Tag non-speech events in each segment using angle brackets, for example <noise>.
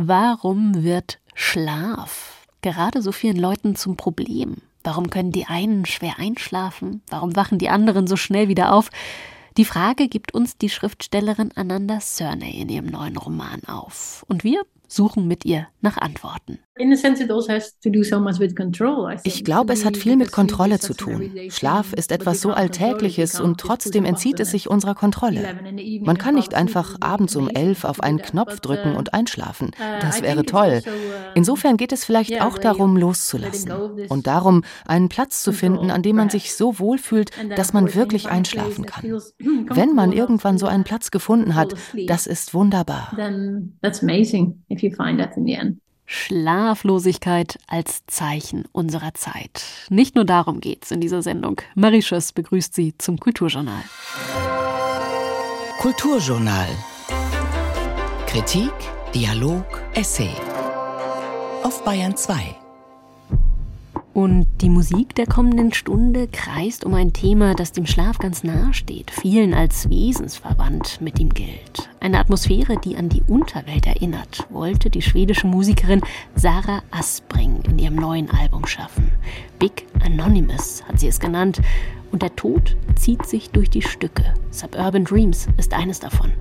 Warum wird Schlaf gerade so vielen Leuten zum Problem? Warum können die einen schwer einschlafen? Warum wachen die anderen so schnell wieder auf? Die Frage gibt uns die Schriftstellerin Ananda Sernay in ihrem neuen Roman auf. Und wir suchen mit ihr nach Antworten. Also ich glaube, es hat viel mit Kontrolle zu tun. Schlaf ist etwas so Alltägliches und trotzdem entzieht es sich unserer Kontrolle. Man kann nicht einfach abends um elf auf einen Knopf drücken uh, und einschlafen. Uh, das wäre toll. Uh, Insofern geht es vielleicht auch darum, loszulassen und darum, einen Platz zu finden, an dem man sich so wohlfühlt, dass man wirklich einschlafen kann. Wenn man irgendwann so einen Platz gefunden hat, das ist wunderbar. Schlaflosigkeit als Zeichen unserer Zeit. Nicht nur darum geht's in dieser Sendung. Marie Schöss begrüßt Sie zum Kulturjournal. Kulturjournal. Kritik, Dialog, Essay. Auf Bayern 2. Und die Musik der kommenden Stunde kreist um ein Thema, das dem Schlaf ganz nahe steht, vielen als wesensverwandt mit ihm gilt. Eine Atmosphäre, die an die Unterwelt erinnert, wollte die schwedische Musikerin Sarah Aspring in ihrem neuen Album schaffen. Big Anonymous hat sie es genannt. Und der Tod zieht sich durch die Stücke. Suburban Dreams ist eines davon.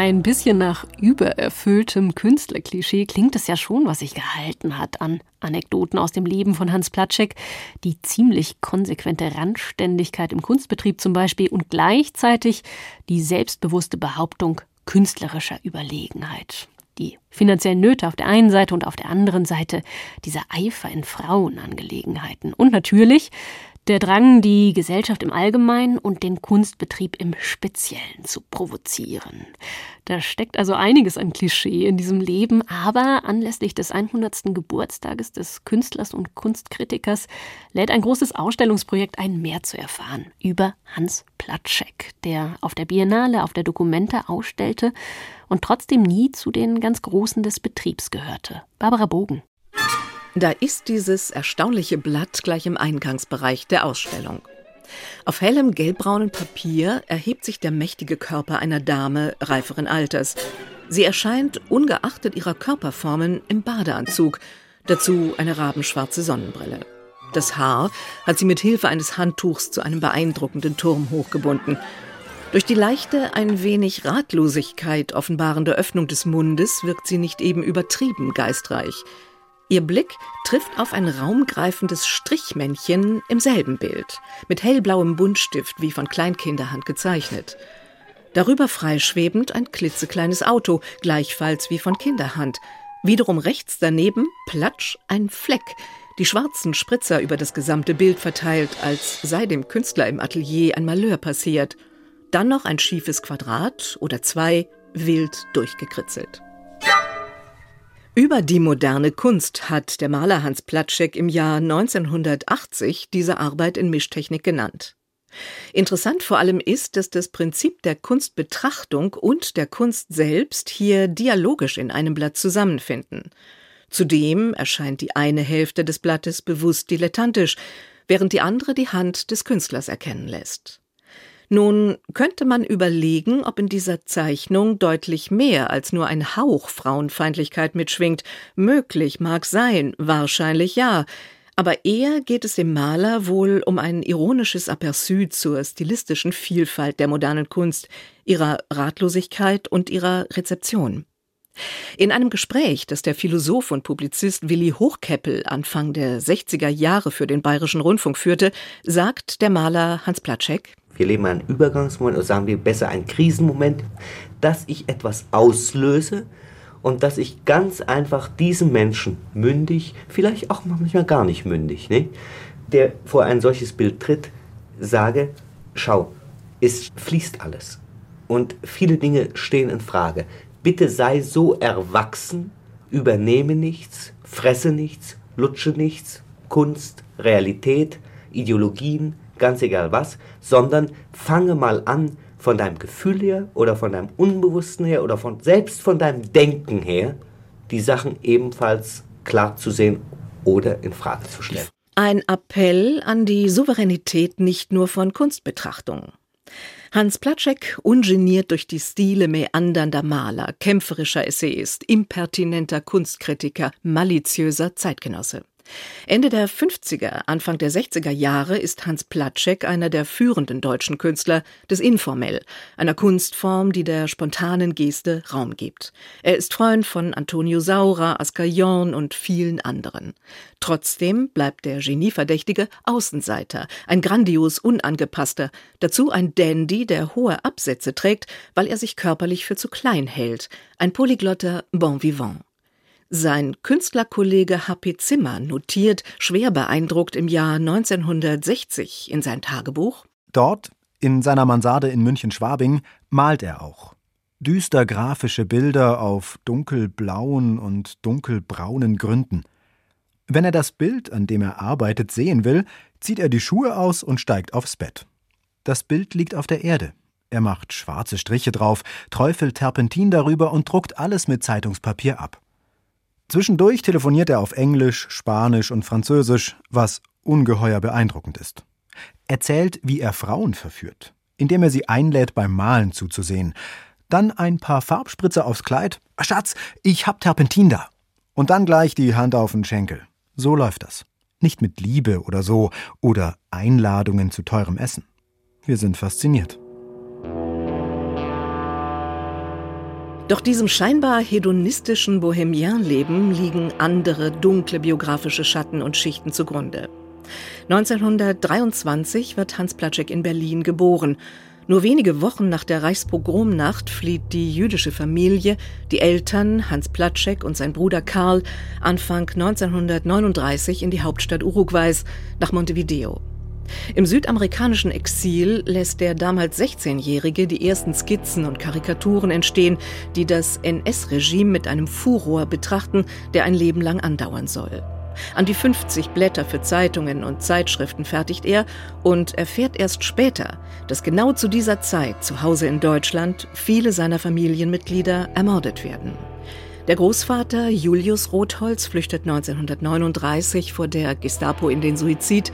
Ein bisschen nach übererfülltem Künstlerklischee klingt es ja schon, was sich gehalten hat an Anekdoten aus dem Leben von Hans Platschek, die ziemlich konsequente Randständigkeit im Kunstbetrieb zum Beispiel und gleichzeitig die selbstbewusste Behauptung künstlerischer Überlegenheit. Die finanziellen Nöte auf der einen Seite und auf der anderen Seite dieser Eifer in Frauenangelegenheiten. Und natürlich der Drang, die Gesellschaft im Allgemeinen und den Kunstbetrieb im Speziellen zu provozieren. Da steckt also einiges an Klischee in diesem Leben, aber anlässlich des 100. Geburtstages des Künstlers und Kunstkritikers lädt ein großes Ausstellungsprojekt ein, mehr zu erfahren über Hans Platschek, der auf der Biennale auf der Dokumente ausstellte und trotzdem nie zu den ganz Großen des Betriebs gehörte. Barbara Bogen. Da ist dieses erstaunliche Blatt gleich im Eingangsbereich der Ausstellung. Auf hellem gelbbraunen Papier erhebt sich der mächtige Körper einer Dame reiferen Alters. Sie erscheint ungeachtet ihrer Körperformen im Badeanzug, dazu eine rabenschwarze Sonnenbrille. Das Haar hat sie mit Hilfe eines Handtuchs zu einem beeindruckenden Turm hochgebunden. Durch die leichte, ein wenig Ratlosigkeit offenbarende Öffnung des Mundes wirkt sie nicht eben übertrieben geistreich. Ihr Blick trifft auf ein raumgreifendes Strichmännchen im selben Bild, mit hellblauem Buntstift wie von Kleinkinderhand gezeichnet. Darüber freischwebend ein klitzekleines Auto, gleichfalls wie von Kinderhand. Wiederum rechts daneben, platsch, ein Fleck, die schwarzen Spritzer über das gesamte Bild verteilt, als sei dem Künstler im Atelier ein Malheur passiert. Dann noch ein schiefes Quadrat oder zwei, wild durchgekritzelt. Über die moderne Kunst hat der Maler Hans Platschek im Jahr 1980 diese Arbeit in Mischtechnik genannt. Interessant vor allem ist, dass das Prinzip der Kunstbetrachtung und der Kunst selbst hier dialogisch in einem Blatt zusammenfinden. Zudem erscheint die eine Hälfte des Blattes bewusst dilettantisch, während die andere die Hand des Künstlers erkennen lässt. Nun könnte man überlegen, ob in dieser Zeichnung deutlich mehr als nur ein Hauch Frauenfeindlichkeit mitschwingt. Möglich mag sein, wahrscheinlich ja. Aber eher geht es dem Maler wohl um ein ironisches Aperçu zur stilistischen Vielfalt der modernen Kunst, ihrer Ratlosigkeit und ihrer Rezeption. In einem Gespräch, das der Philosoph und Publizist Willi Hochkeppel Anfang der 60er Jahre für den Bayerischen Rundfunk führte, sagt der Maler Hans Platschek wir leben einen Übergangsmoment oder sagen wir besser einen Krisenmoment, dass ich etwas auslöse und dass ich ganz einfach diesem Menschen mündig, vielleicht auch manchmal gar nicht mündig, ne, der vor ein solches Bild tritt, sage, schau, es fließt alles und viele Dinge stehen in Frage. Bitte sei so erwachsen, übernehme nichts, fresse nichts, lutsche nichts, Kunst, Realität, Ideologien, ganz egal was, sondern fange mal an, von deinem Gefühl her oder von deinem Unbewussten her oder von, selbst von deinem Denken her, die Sachen ebenfalls klar zu sehen oder in Frage zu stellen. Ein Appell an die Souveränität nicht nur von Kunstbetrachtungen. Hans Platschek, ungeniert durch die Stile meandernder Maler, kämpferischer Essayist, impertinenter Kunstkritiker, maliziöser Zeitgenosse. Ende der 50er, Anfang der 60er Jahre ist Hans Platschek einer der führenden deutschen Künstler des Informell, einer Kunstform, die der spontanen Geste Raum gibt. Er ist Freund von Antonio Saura, Asker Jorn und vielen anderen. Trotzdem bleibt der Genieverdächtige Außenseiter, ein grandios unangepasster, dazu ein Dandy, der hohe Absätze trägt, weil er sich körperlich für zu klein hält, ein polyglotter Bon vivant. Sein Künstlerkollege H.P. Zimmer notiert, schwer beeindruckt im Jahr 1960 in sein Tagebuch. Dort, in seiner Mansarde in München-Schwabing, malt er auch. Düster grafische Bilder auf dunkelblauen und dunkelbraunen Gründen. Wenn er das Bild, an dem er arbeitet, sehen will, zieht er die Schuhe aus und steigt aufs Bett. Das Bild liegt auf der Erde. Er macht schwarze Striche drauf, träufelt Terpentin darüber und druckt alles mit Zeitungspapier ab. Zwischendurch telefoniert er auf Englisch, Spanisch und Französisch, was ungeheuer beeindruckend ist. Erzählt, wie er Frauen verführt, indem er sie einlädt, beim Malen zuzusehen. Dann ein paar Farbspritzer aufs Kleid. Schatz, ich hab Terpentin da. Und dann gleich die Hand auf den Schenkel. So läuft das. Nicht mit Liebe oder so oder Einladungen zu teurem Essen. Wir sind fasziniert. Doch diesem scheinbar hedonistischen Bohemienleben liegen andere dunkle biografische Schatten und Schichten zugrunde. 1923 wird Hans Platschek in Berlin geboren. Nur wenige Wochen nach der Reichspogromnacht flieht die jüdische Familie, die Eltern Hans Platschek und sein Bruder Karl, Anfang 1939 in die Hauptstadt Uruguays nach Montevideo. Im südamerikanischen Exil lässt der damals 16-Jährige die ersten Skizzen und Karikaturen entstehen, die das NS-Regime mit einem Furor betrachten, der ein Leben lang andauern soll. An die 50 Blätter für Zeitungen und Zeitschriften fertigt er und erfährt erst später, dass genau zu dieser Zeit zu Hause in Deutschland viele seiner Familienmitglieder ermordet werden. Der Großvater Julius Rotholz flüchtet 1939 vor der Gestapo in den Suizid.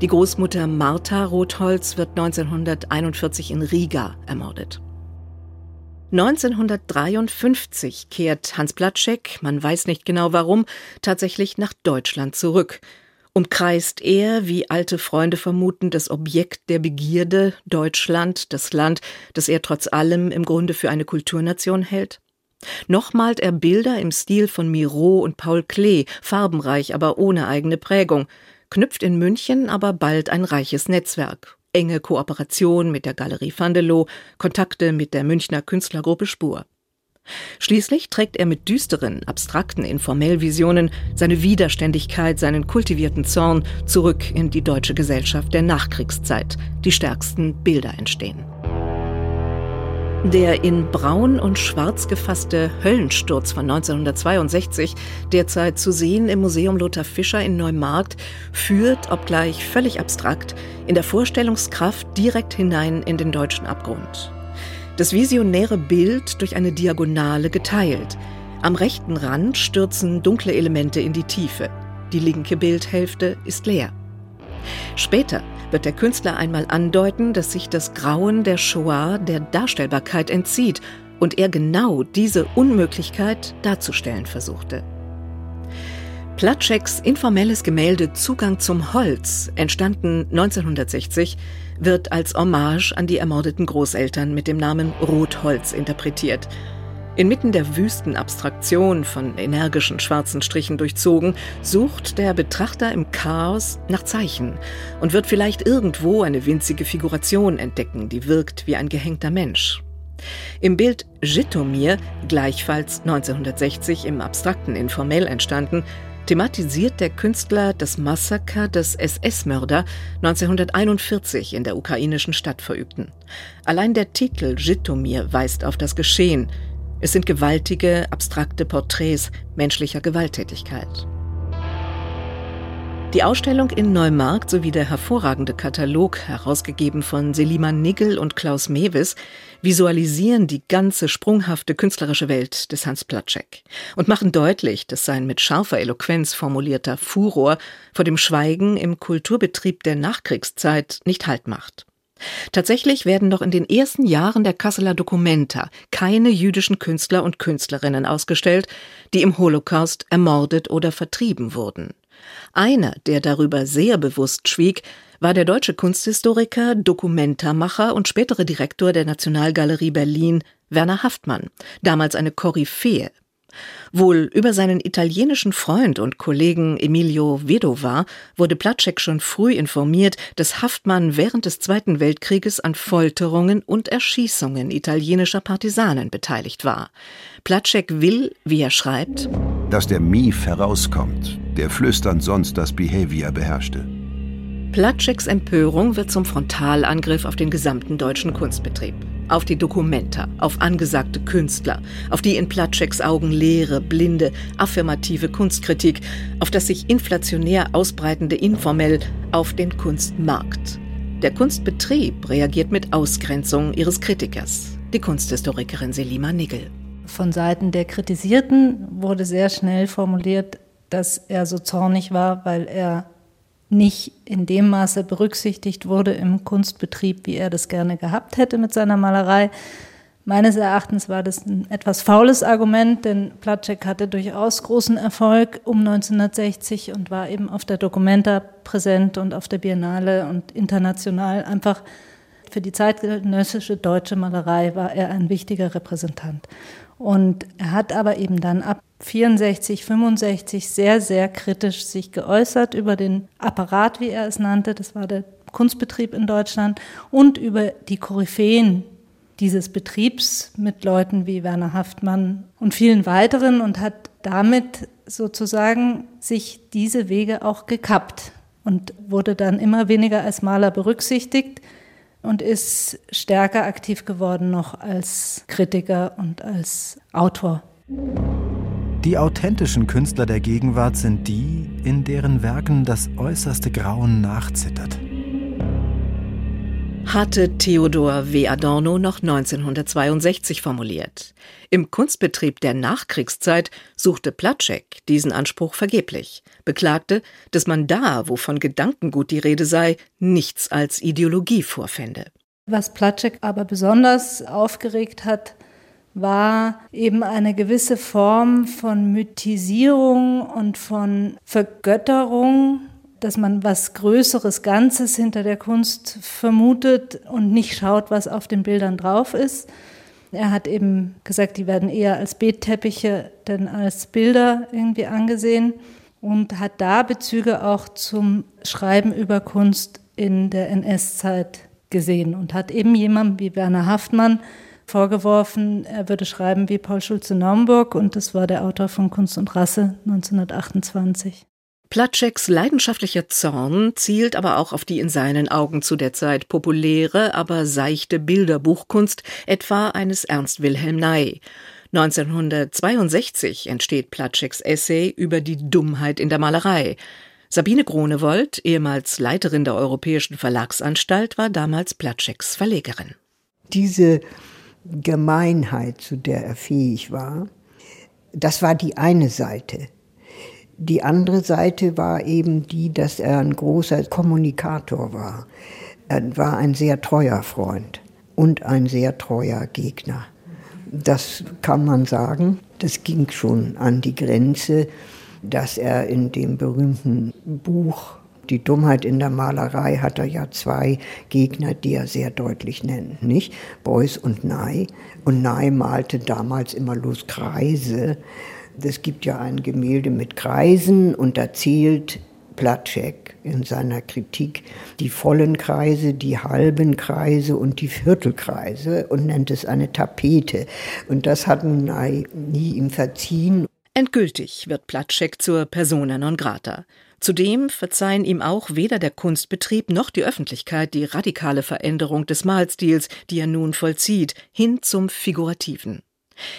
Die Großmutter Martha Rotholz wird 1941 in Riga ermordet. 1953 kehrt Hans Platschek, man weiß nicht genau warum, tatsächlich nach Deutschland zurück. Umkreist er, wie alte Freunde vermuten, das Objekt der Begierde, Deutschland, das Land, das er trotz allem im Grunde für eine Kulturnation hält? Noch malt er Bilder im Stil von Miro und Paul Klee, farbenreich, aber ohne eigene Prägung, knüpft in München aber bald ein reiches Netzwerk enge Kooperation mit der Galerie Vandelow, Kontakte mit der Münchner Künstlergruppe Spur. Schließlich trägt er mit düsteren, abstrakten Informellvisionen seine Widerständigkeit, seinen kultivierten Zorn zurück in die deutsche Gesellschaft der Nachkriegszeit. Die stärksten Bilder entstehen. Der in braun und schwarz gefasste Höllensturz von 1962, derzeit zu sehen im Museum Lothar Fischer in Neumarkt, führt, obgleich völlig abstrakt, in der Vorstellungskraft direkt hinein in den deutschen Abgrund. Das visionäre Bild durch eine Diagonale geteilt. Am rechten Rand stürzen dunkle Elemente in die Tiefe. Die linke Bildhälfte ist leer. Später wird der Künstler einmal andeuten, dass sich das Grauen der Shoah der Darstellbarkeit entzieht und er genau diese Unmöglichkeit darzustellen versuchte. Platscheks informelles Gemälde Zugang zum Holz, entstanden 1960, wird als Hommage an die ermordeten Großeltern mit dem Namen Rotholz interpretiert Inmitten der wüsten Abstraktion von energischen schwarzen Strichen durchzogen, sucht der Betrachter im Chaos nach Zeichen und wird vielleicht irgendwo eine winzige Figuration entdecken, die wirkt wie ein gehängter Mensch. Im Bild Jitomir, gleichfalls 1960 im abstrakten Informell entstanden, thematisiert der Künstler das Massaker des SS-Mörder 1941 in der ukrainischen Stadt verübten. Allein der Titel Jitomir weist auf das Geschehen, es sind gewaltige, abstrakte Porträts menschlicher Gewalttätigkeit. Die Ausstellung in Neumarkt sowie der hervorragende Katalog, herausgegeben von Seliman Nigel und Klaus Mewis, visualisieren die ganze sprunghafte künstlerische Welt des Hans Platschek und machen deutlich, dass sein mit scharfer Eloquenz formulierter Furor vor dem Schweigen im Kulturbetrieb der Nachkriegszeit nicht Halt macht. Tatsächlich werden noch in den ersten Jahren der Kasseler Documenta keine jüdischen Künstler und Künstlerinnen ausgestellt, die im Holocaust ermordet oder vertrieben wurden. Einer, der darüber sehr bewusst schwieg, war der deutsche Kunsthistoriker, Dokumentarmacher und spätere Direktor der Nationalgalerie Berlin, Werner Haftmann, damals eine Koryphäe Wohl über seinen italienischen Freund und Kollegen Emilio Vedova wurde Platschek schon früh informiert, dass Haftmann während des Zweiten Weltkrieges an Folterungen und Erschießungen italienischer Partisanen beteiligt war. Platschek will, wie er schreibt, dass der Mief herauskommt, der flüsternd sonst das Behavior beherrschte. Platscheks Empörung wird zum Frontalangriff auf den gesamten deutschen Kunstbetrieb auf die Dokumenta, auf angesagte Künstler, auf die in Platscheks Augen leere, blinde, affirmative Kunstkritik, auf das sich inflationär ausbreitende Informell, auf den Kunstmarkt. Der Kunstbetrieb reagiert mit Ausgrenzung ihres Kritikers, die Kunsthistorikerin Selima Nigel. Von Seiten der Kritisierten wurde sehr schnell formuliert, dass er so zornig war, weil er nicht in dem Maße berücksichtigt wurde im Kunstbetrieb, wie er das gerne gehabt hätte mit seiner Malerei. Meines Erachtens war das ein etwas faules Argument, denn Platschek hatte durchaus großen Erfolg um 1960 und war eben auf der Documenta präsent und auf der Biennale und international einfach für die zeitgenössische deutsche Malerei war er ein wichtiger Repräsentant. Und er hat aber eben dann ab 64, 65 sehr, sehr kritisch sich geäußert über den Apparat, wie er es nannte. Das war der Kunstbetrieb in Deutschland und über die Koryphäen dieses Betriebs mit Leuten wie Werner Haftmann und vielen weiteren und hat damit sozusagen sich diese Wege auch gekappt und wurde dann immer weniger als Maler berücksichtigt und ist stärker aktiv geworden noch als Kritiker und als Autor. Die authentischen Künstler der Gegenwart sind die, in deren Werken das äußerste Grauen nachzittert hatte Theodor W. Adorno noch 1962 formuliert. Im Kunstbetrieb der Nachkriegszeit suchte Platschek diesen Anspruch vergeblich, beklagte, dass man da, wo von Gedankengut die Rede sei, nichts als Ideologie vorfände. Was Platschek aber besonders aufgeregt hat, war eben eine gewisse Form von Mythisierung und von Vergötterung dass man was Größeres Ganzes hinter der Kunst vermutet und nicht schaut, was auf den Bildern drauf ist. Er hat eben gesagt, die werden eher als Betteppiche denn als Bilder irgendwie angesehen und hat da Bezüge auch zum Schreiben über Kunst in der NS-Zeit gesehen und hat eben jemandem wie Werner Haftmann vorgeworfen, er würde schreiben wie Paul Schulze-Naumburg und das war der Autor von Kunst und Rasse 1928. Platscheks leidenschaftlicher Zorn zielt aber auch auf die in seinen Augen zu der Zeit populäre, aber seichte Bilderbuchkunst, etwa eines Ernst Wilhelm Ney. 1962 entsteht Platscheks Essay über die Dummheit in der Malerei. Sabine Gronewold, ehemals Leiterin der Europäischen Verlagsanstalt, war damals Platscheks Verlegerin. Diese Gemeinheit, zu der er fähig war, das war die eine Seite. Die andere Seite war eben die, dass er ein großer Kommunikator war. Er war ein sehr treuer Freund und ein sehr treuer Gegner. Das kann man sagen. Das ging schon an die Grenze, dass er in dem berühmten Buch die Dummheit in der Malerei hat er ja zwei Gegner, die er sehr deutlich nennt, nicht? Beuys und Ney. Und Ney malte damals immer los Kreise es gibt ja ein Gemälde mit Kreisen und da zählt Platschek in seiner Kritik die vollen Kreise, die halben Kreise und die Viertelkreise und nennt es eine Tapete. Und das hat Ney nie ihm verziehen. Endgültig wird Platschek zur Persona non grata. Zudem verzeihen ihm auch weder der Kunstbetrieb noch die Öffentlichkeit die radikale Veränderung des Malstils, die er nun vollzieht, hin zum Figurativen.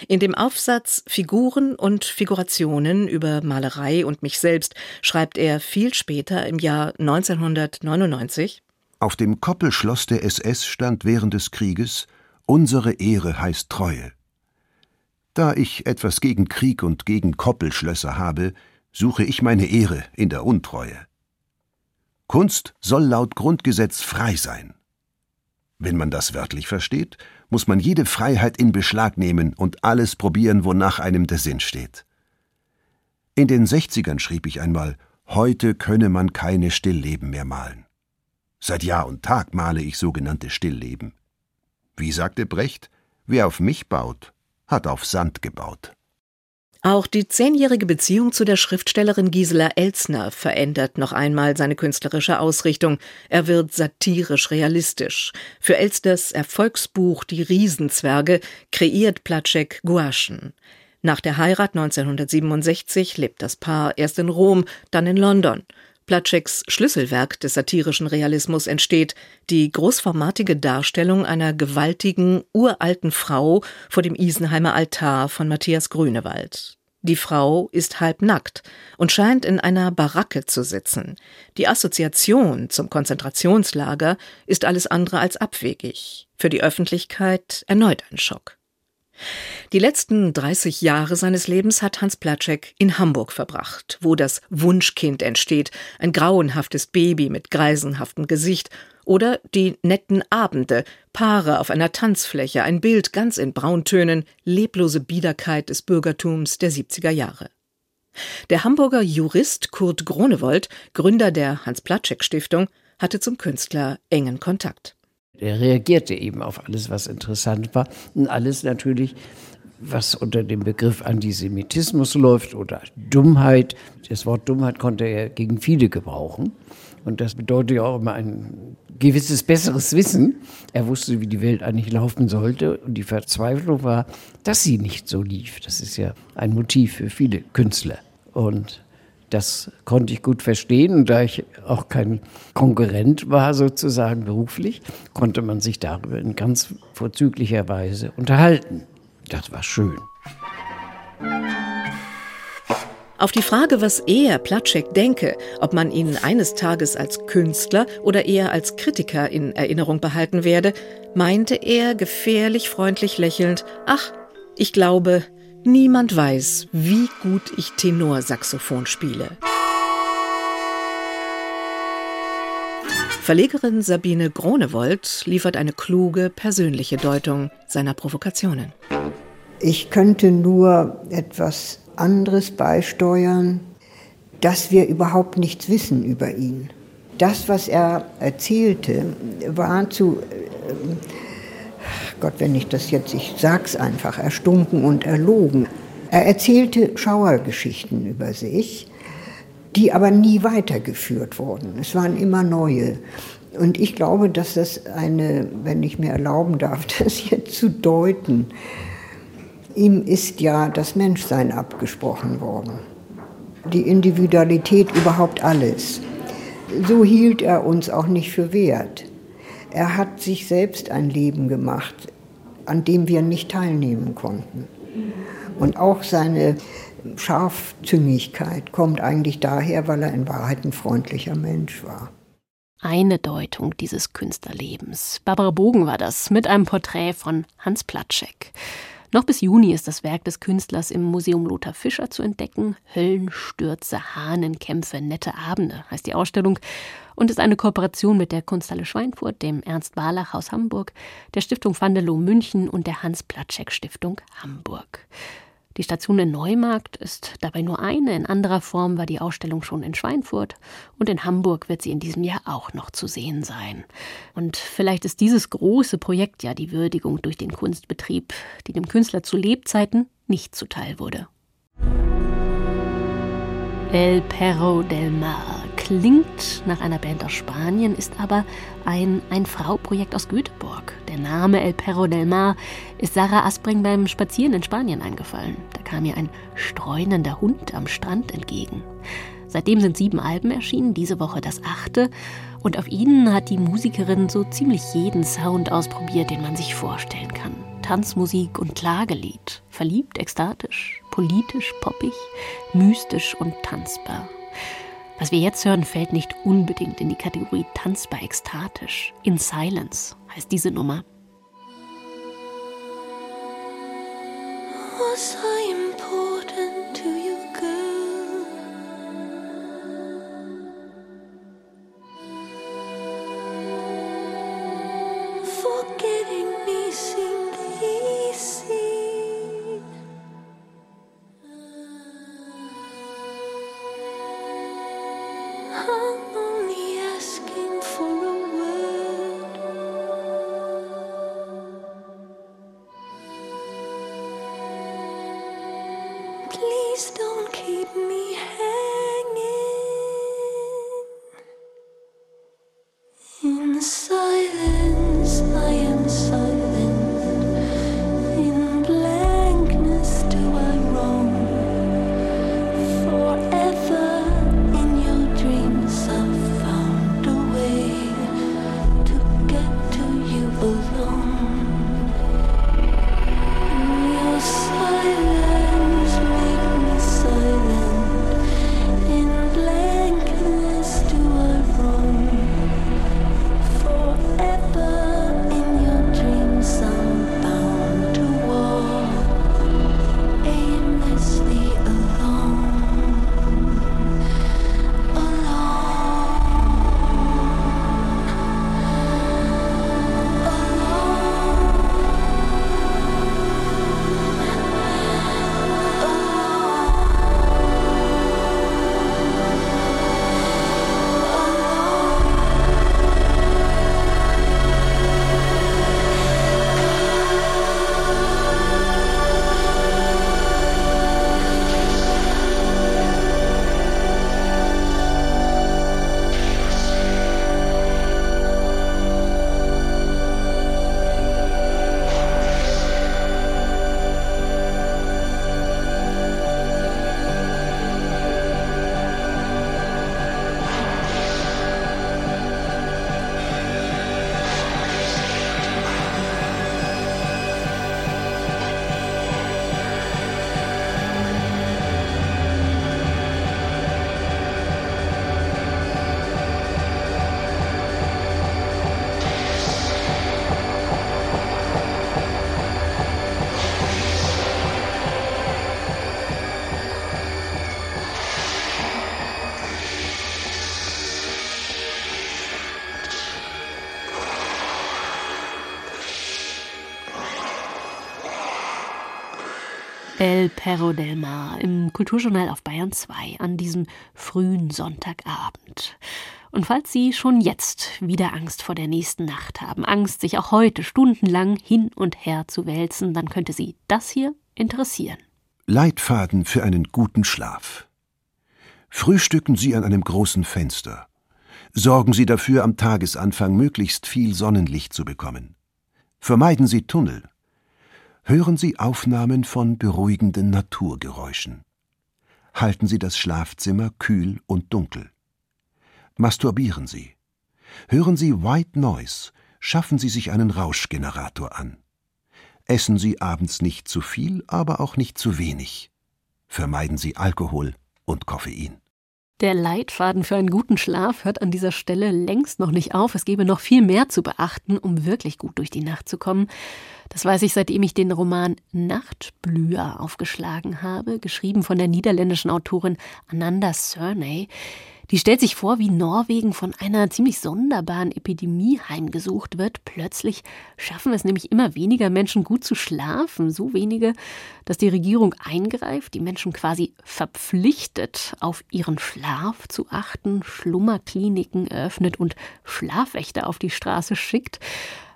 In dem Aufsatz Figuren und Figurationen über Malerei und mich selbst schreibt er viel später im Jahr 1999 Auf dem Koppelschloss der SS stand während des Krieges Unsere Ehre heißt Treue. Da ich etwas gegen Krieg und gegen Koppelschlösser habe, suche ich meine Ehre in der Untreue. Kunst soll laut Grundgesetz frei sein. Wenn man das wörtlich versteht, muss man jede Freiheit in Beschlag nehmen und alles probieren, wonach einem der Sinn steht. In den Sechzigern schrieb ich einmal, heute könne man keine Stillleben mehr malen. Seit Jahr und Tag male ich sogenannte Stillleben. Wie sagte Brecht, wer auf mich baut, hat auf Sand gebaut. Auch die zehnjährige Beziehung zu der Schriftstellerin Gisela Elzner verändert noch einmal seine künstlerische Ausrichtung. Er wird satirisch realistisch. Für Elsters Erfolgsbuch Die Riesenzwerge kreiert Platschek Gouachen. Nach der Heirat 1967 lebt das Paar erst in Rom, dann in London. Platscheks Schlüsselwerk des satirischen Realismus entsteht, die großformatige Darstellung einer gewaltigen, uralten Frau vor dem Isenheimer Altar von Matthias Grünewald. Die Frau ist halb nackt und scheint in einer Baracke zu sitzen. Die Assoziation zum Konzentrationslager ist alles andere als abwegig. Für die Öffentlichkeit erneut ein Schock. Die letzten 30 Jahre seines Lebens hat Hans Platschek in Hamburg verbracht, wo das Wunschkind entsteht, ein grauenhaftes Baby mit greisenhaftem Gesicht, oder die netten Abende, Paare auf einer Tanzfläche, ein Bild ganz in Brauntönen, leblose Biederkeit des Bürgertums der 70er Jahre. Der Hamburger Jurist Kurt Gronewold, Gründer der Hans-Platschek-Stiftung, hatte zum Künstler engen Kontakt. Er reagierte eben auf alles, was interessant war. Und alles natürlich, was unter dem Begriff Antisemitismus läuft oder Dummheit. Das Wort Dummheit konnte er gegen viele gebrauchen. Und das bedeutet ja auch immer ein gewisses besseres Wissen. Er wusste, wie die Welt eigentlich laufen sollte. Und die Verzweiflung war, dass sie nicht so lief. Das ist ja ein Motiv für viele Künstler. Und das konnte ich gut verstehen. Und da ich auch kein Konkurrent war, sozusagen beruflich, konnte man sich darüber in ganz vorzüglicher Weise unterhalten. Das war schön. Auf die Frage, was er, Platschek, denke, ob man ihn eines Tages als Künstler oder eher als Kritiker in Erinnerung behalten werde, meinte er gefährlich freundlich lächelnd, ach, ich glaube, niemand weiß, wie gut ich Tenorsaxophon spiele. Verlegerin Sabine Gronewold liefert eine kluge, persönliche Deutung seiner Provokationen. Ich könnte nur etwas anderes beisteuern, dass wir überhaupt nichts wissen über ihn. Das, was er erzählte, war zu, äh, Gott, wenn ich das jetzt, ich sag's einfach, erstunken und erlogen. Er erzählte Schauergeschichten über sich, die aber nie weitergeführt wurden. Es waren immer neue. Und ich glaube, dass das eine, wenn ich mir erlauben darf, <laughs> das jetzt zu deuten, Ihm ist ja das Menschsein abgesprochen worden. Die Individualität überhaupt alles. So hielt er uns auch nicht für wert. Er hat sich selbst ein Leben gemacht, an dem wir nicht teilnehmen konnten. Und auch seine Scharfzüngigkeit kommt eigentlich daher, weil er in Wahrheit ein freundlicher Mensch war. Eine Deutung dieses Künstlerlebens. Barbara Bogen war das mit einem Porträt von Hans Platschek. Noch bis Juni ist das Werk des Künstlers im Museum Lothar Fischer zu entdecken. Höllenstürze, Hahnenkämpfe, nette Abende heißt die Ausstellung und ist eine Kooperation mit der Kunsthalle Schweinfurt, dem Ernst Barlach Haus Hamburg, der Stiftung Vandelow München und der Hans Platschek Stiftung Hamburg. Die Station in Neumarkt ist dabei nur eine. In anderer Form war die Ausstellung schon in Schweinfurt und in Hamburg wird sie in diesem Jahr auch noch zu sehen sein. Und vielleicht ist dieses große Projekt ja die Würdigung durch den Kunstbetrieb, die dem Künstler zu Lebzeiten nicht zuteil wurde. El Perro del Mar klingt nach einer Band aus Spanien, ist aber ein Ein-Frau-Projekt aus Göteborg. Der Name El Perro del Mar ist Sarah Aspring beim Spazieren in Spanien eingefallen. Da kam ihr ein streunender Hund am Strand entgegen. Seitdem sind sieben Alben erschienen, diese Woche das achte. Und auf ihnen hat die Musikerin so ziemlich jeden Sound ausprobiert, den man sich vorstellen kann. Tanzmusik und Klagelied. Verliebt, ekstatisch, politisch, poppig, mystisch und tanzbar. Was wir jetzt hören, fällt nicht unbedingt in die Kategorie tanzbar ekstatisch. In Silence heißt diese Nummer. Was I important El Perro del Mar im Kulturjournal auf Bayern 2 an diesem frühen Sonntagabend. Und falls Sie schon jetzt wieder Angst vor der nächsten Nacht haben, Angst, sich auch heute stundenlang hin und her zu wälzen, dann könnte Sie das hier interessieren. Leitfaden für einen guten Schlaf. Frühstücken Sie an einem großen Fenster. Sorgen Sie dafür, am Tagesanfang möglichst viel Sonnenlicht zu bekommen. Vermeiden Sie Tunnel. Hören Sie Aufnahmen von beruhigenden Naturgeräuschen. Halten Sie das Schlafzimmer kühl und dunkel. Masturbieren Sie. Hören Sie White Noise, schaffen Sie sich einen Rauschgenerator an. Essen Sie abends nicht zu viel, aber auch nicht zu wenig. Vermeiden Sie Alkohol und Koffein. Der Leitfaden für einen guten Schlaf hört an dieser Stelle längst noch nicht auf. Es gäbe noch viel mehr zu beachten, um wirklich gut durch die Nacht zu kommen. Das weiß ich, seitdem ich den Roman Nachtblüher aufgeschlagen habe, geschrieben von der niederländischen Autorin Ananda Sernay. Die stellt sich vor, wie Norwegen von einer ziemlich sonderbaren Epidemie heimgesucht wird. Plötzlich schaffen es nämlich immer weniger Menschen gut zu schlafen. So wenige, dass die Regierung eingreift, die Menschen quasi verpflichtet, auf ihren Schlaf zu achten, Schlummerkliniken eröffnet und Schlafwächter auf die Straße schickt.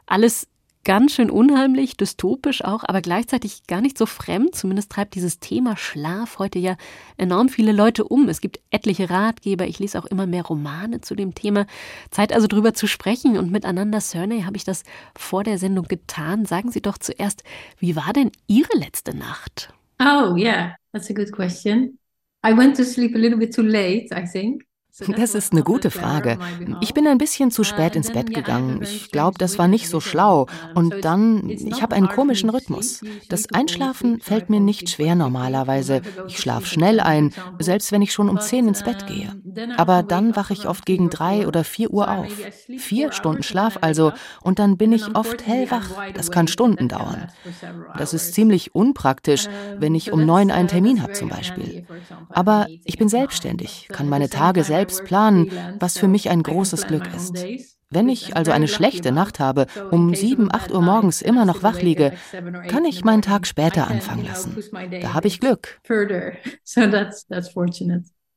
Alles ganz schön unheimlich, dystopisch auch, aber gleichzeitig gar nicht so fremd. Zumindest treibt dieses Thema Schlaf heute ja enorm viele Leute um. Es gibt etliche Ratgeber, ich lese auch immer mehr Romane zu dem Thema. Zeit also drüber zu sprechen und miteinander, Surney, habe ich das vor der Sendung getan. Sagen Sie doch zuerst, wie war denn Ihre letzte Nacht? Oh, yeah, that's a good question. I went to sleep a little bit too late, I think. Das ist eine gute Frage. Ich bin ein bisschen zu spät ins Bett gegangen. Ich glaube, das war nicht so schlau. Und dann, ich habe einen komischen Rhythmus. Das Einschlafen fällt mir nicht schwer normalerweise. Ich schlafe schnell ein, selbst wenn ich schon um zehn ins Bett gehe. Aber dann wache ich oft gegen drei oder vier Uhr auf. Vier Stunden Schlaf also. Und dann bin ich oft hellwach. Das kann Stunden dauern. Das ist ziemlich unpraktisch, wenn ich um neun einen Termin habe zum Beispiel. Aber ich bin selbstständig, kann meine Tage selbst selbst planen, was für mich ein großes Glück ist. Wenn ich also eine schlechte Nacht habe, um 7, 8 Uhr morgens immer noch wach liege, kann ich meinen Tag später anfangen lassen. Da habe ich Glück.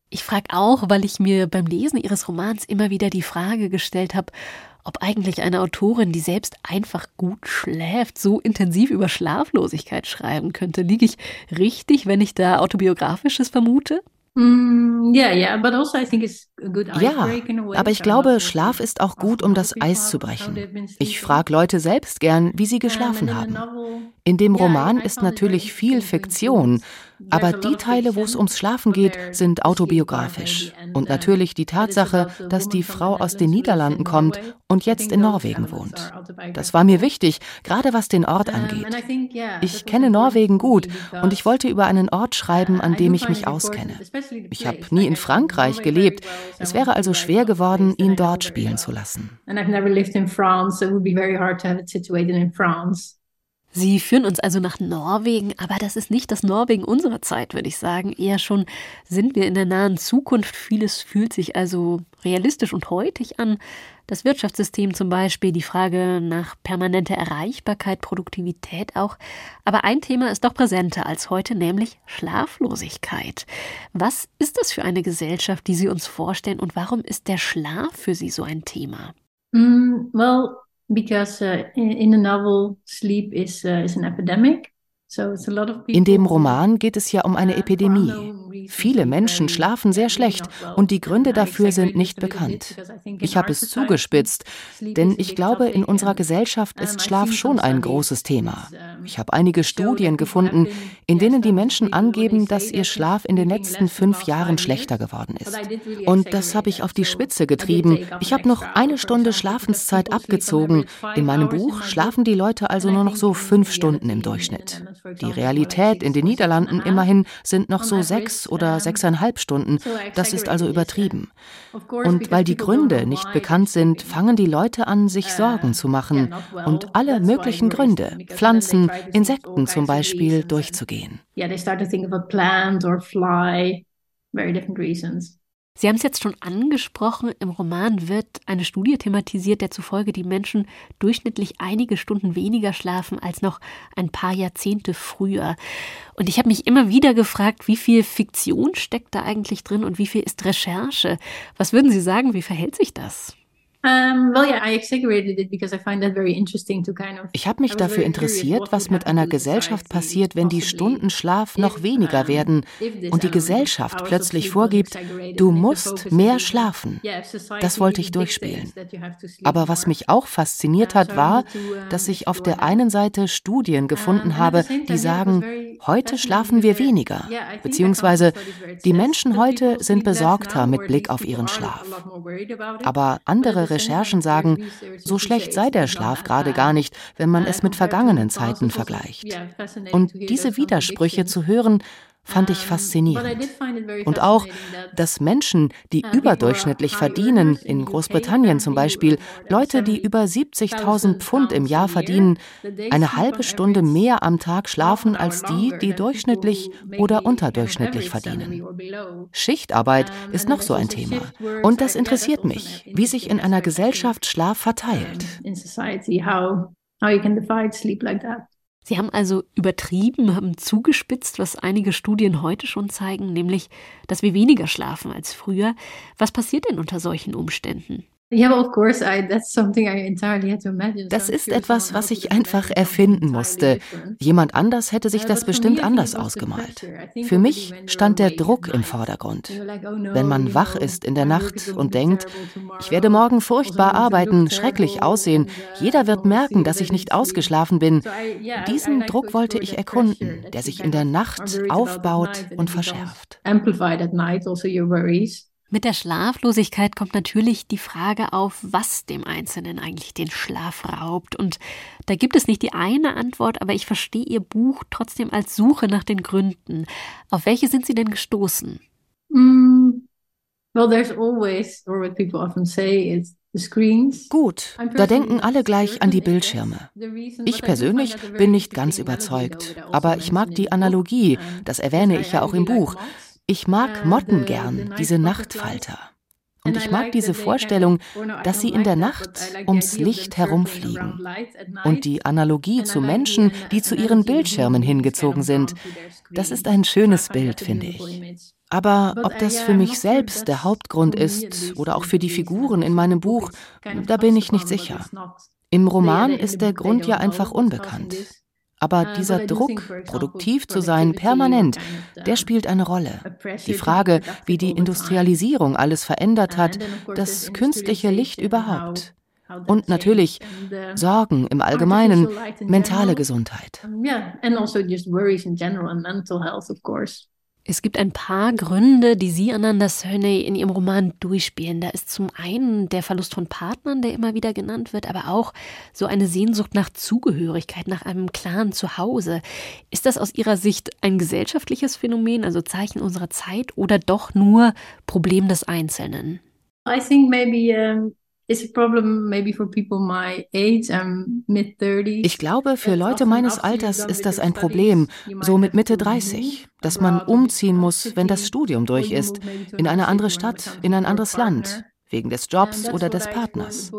Ich frage auch, weil ich mir beim Lesen Ihres Romans immer wieder die Frage gestellt habe, ob eigentlich eine Autorin, die selbst einfach gut schläft, so intensiv über Schlaflosigkeit schreiben könnte. Liege ich richtig, wenn ich da autobiografisches vermute? Mm, ja, aber ich glaube, Schlaf ist auch gut, um das Eis zu brechen. Ich frage Leute selbst gern, wie sie geschlafen haben. In dem Roman ist natürlich viel Fiktion, aber die Teile, wo es ums Schlafen geht, sind autobiografisch. Und natürlich die Tatsache, dass die Frau aus den Niederlanden kommt und jetzt in Norwegen wohnt. Das war mir wichtig, gerade was den Ort angeht. Ich kenne Norwegen gut und ich wollte über einen Ort schreiben, an dem ich mich auskenne. Ich habe nie in Frankreich gelebt. Es wäre also schwer geworden, ihn dort spielen zu lassen. And I've never lived in France, so it would be very hard to have it situated in France. Sie führen uns also nach Norwegen, aber das ist nicht das Norwegen unserer Zeit, würde ich sagen. Eher schon sind wir in der nahen Zukunft. Vieles fühlt sich also realistisch und heutig an. Das Wirtschaftssystem zum Beispiel, die Frage nach permanenter Erreichbarkeit, Produktivität auch. Aber ein Thema ist doch präsenter als heute, nämlich Schlaflosigkeit. Was ist das für eine Gesellschaft, die Sie uns vorstellen und warum ist der Schlaf für Sie so ein Thema? Mm, well, because uh, in, in the novel sleep is uh, is an epidemic. In dem Roman geht es ja um eine Epidemie. Viele Menschen schlafen sehr schlecht und die Gründe dafür sind nicht bekannt. Ich habe es zugespitzt, denn ich glaube, in unserer Gesellschaft ist Schlaf schon ein großes Thema. Ich habe einige Studien gefunden, in denen die Menschen angeben, dass ihr Schlaf in den letzten fünf Jahren schlechter geworden ist. Und das habe ich auf die Spitze getrieben. Ich habe noch eine Stunde Schlafenszeit abgezogen. In meinem Buch schlafen die Leute also nur noch so fünf Stunden im Durchschnitt. Die Realität in den Niederlanden immerhin sind noch so sechs oder sechseinhalb Stunden. Das ist also übertrieben. Und weil die Gründe nicht bekannt sind, fangen die Leute an, sich Sorgen zu machen und alle möglichen Gründe, Pflanzen, Insekten zum Beispiel, durchzugehen. Yeah, they start to think of a plant or fly, very different reasons. Sie haben es jetzt schon angesprochen, im Roman wird eine Studie thematisiert, der zufolge die Menschen durchschnittlich einige Stunden weniger schlafen als noch ein paar Jahrzehnte früher. Und ich habe mich immer wieder gefragt, wie viel Fiktion steckt da eigentlich drin und wie viel ist Recherche? Was würden Sie sagen, wie verhält sich das? Ich habe mich dafür interessiert, was mit einer Gesellschaft passiert, wenn die Stunden Schlaf noch weniger werden und die Gesellschaft plötzlich vorgibt, du musst mehr schlafen. Das wollte ich durchspielen. Aber was mich auch fasziniert hat, war, dass ich auf der einen Seite Studien gefunden habe, die sagen, heute schlafen wir weniger, beziehungsweise die Menschen heute sind besorgter mit Blick auf ihren Schlaf. Aber andere Recherchen sagen, so schlecht sei der Schlaf gerade gar nicht, wenn man es mit vergangenen Zeiten vergleicht. Und diese Widersprüche zu hören, fand ich faszinierend. Und auch, dass Menschen, die überdurchschnittlich verdienen, in Großbritannien zum Beispiel, Leute, die über 70.000 Pfund im Jahr verdienen, eine halbe Stunde mehr am Tag schlafen als die, die durchschnittlich oder unterdurchschnittlich verdienen. Schichtarbeit ist noch so ein Thema. Und das interessiert mich, wie sich in einer Gesellschaft Schlaf verteilt. Sie haben also übertrieben, haben zugespitzt, was einige Studien heute schon zeigen, nämlich, dass wir weniger schlafen als früher. Was passiert denn unter solchen Umständen? Das ist etwas, was ich einfach erfinden musste. Jemand anders hätte sich das bestimmt anders ausgemalt. Für mich stand der Druck im Vordergrund. Oh Wenn man wach ist in der Nacht und denkt, ich werde morgen furchtbar arbeiten, schrecklich aussehen, jeder wird merken, dass ich nicht ausgeschlafen bin. Diesen Druck wollte ich erkunden, der sich in der Nacht aufbaut und verschärft. Mit der Schlaflosigkeit kommt natürlich die Frage auf, was dem Einzelnen eigentlich den Schlaf raubt. Und da gibt es nicht die eine Antwort, aber ich verstehe Ihr Buch trotzdem als Suche nach den Gründen. Auf welche sind Sie denn gestoßen? Mm. Well, there's always, or what people often say, is Gut, da denken alle gleich an die Bildschirme. Ich persönlich bin nicht ganz überzeugt, aber ich mag die Analogie, das erwähne ich ja auch im Buch. Ich mag Motten gern, diese Nachtfalter. Und ich mag diese Vorstellung, dass sie in der Nacht ums Licht herumfliegen. Und die Analogie zu Menschen, die zu ihren Bildschirmen hingezogen sind, das ist ein schönes Bild, finde ich. Aber ob das für mich selbst der Hauptgrund ist oder auch für die Figuren in meinem Buch, da bin ich nicht sicher. Im Roman ist der Grund ja einfach unbekannt. Aber äh, dieser Druck, produktiv zu sein, permanent, der spielt eine Rolle. Die Frage, wie die Industrialisierung alles verändert hat, das künstliche Licht überhaupt. Und natürlich Sorgen im Allgemeinen, mentale Gesundheit. Also es gibt ein paar Gründe, die Sie, Ananda Söney, in Ihrem Roman durchspielen. Da ist zum einen der Verlust von Partnern, der immer wieder genannt wird, aber auch so eine Sehnsucht nach Zugehörigkeit, nach einem klaren Zuhause. Ist das aus Ihrer Sicht ein gesellschaftliches Phänomen, also Zeichen unserer Zeit, oder doch nur Problem des Einzelnen? I think maybe ich glaube, für Leute meines Alters ist das ein Problem, so mit Mitte 30, dass man umziehen muss, wenn das Studium durch ist, in eine andere Stadt, in ein anderes Land, wegen des Jobs oder des Partners.